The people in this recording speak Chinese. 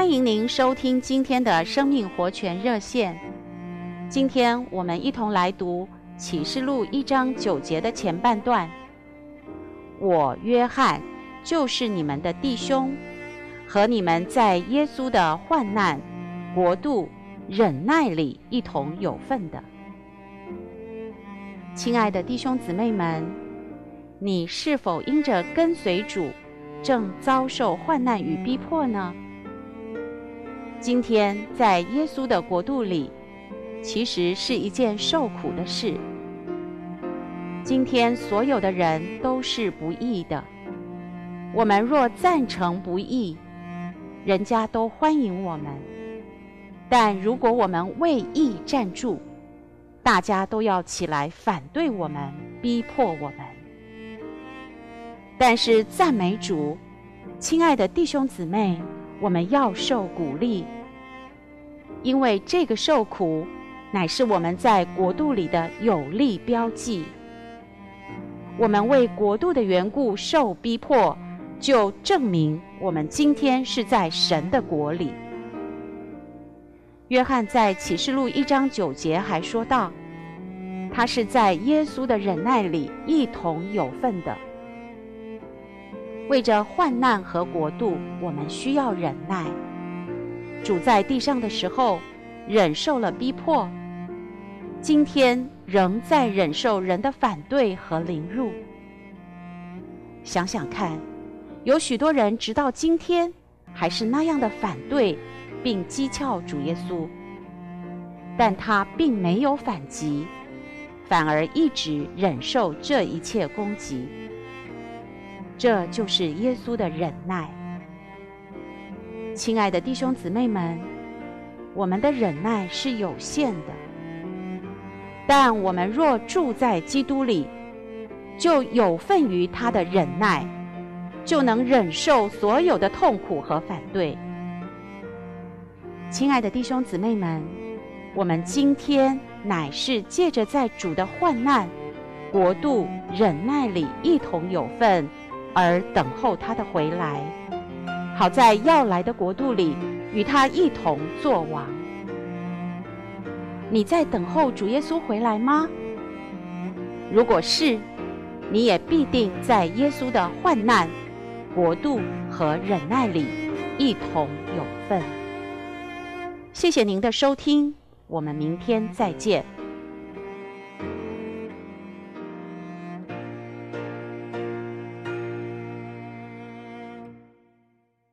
欢迎您收听今天的生命活泉热线。今天我们一同来读启示录一章九节的前半段。我约翰就是你们的弟兄，和你们在耶稣的患难、国度、忍耐里一同有份的。亲爱的弟兄姊妹们，你是否因着跟随主，正遭受患难与逼迫呢？今天在耶稣的国度里，其实是一件受苦的事。今天所有的人都是不义的。我们若赞成不义，人家都欢迎我们；但如果我们为义站住，大家都要起来反对我们，逼迫我们。但是赞美主，亲爱的弟兄姊妹。我们要受鼓励，因为这个受苦乃是我们在国度里的有力标记。我们为国度的缘故受逼迫，就证明我们今天是在神的国里。约翰在启示录一章九节还说道：“他是在耶稣的忍耐里一同有份的。”为着患难和国度，我们需要忍耐。主在地上的时候，忍受了逼迫，今天仍在忍受人的反对和凌辱。想想看，有许多人直到今天还是那样的反对，并讥诮主耶稣，但他并没有反击，反而一直忍受这一切攻击。这就是耶稣的忍耐。亲爱的弟兄姊妹们，我们的忍耐是有限的，但我们若住在基督里，就有份于他的忍耐，就能忍受所有的痛苦和反对。亲爱的弟兄姊妹们，我们今天乃是借着在主的患难、国度、忍耐里一同有份。而等候他的回来，好在要来的国度里与他一同作王。你在等候主耶稣回来吗？如果是，你也必定在耶稣的患难、国度和忍耐里一同有份。谢谢您的收听，我们明天再见。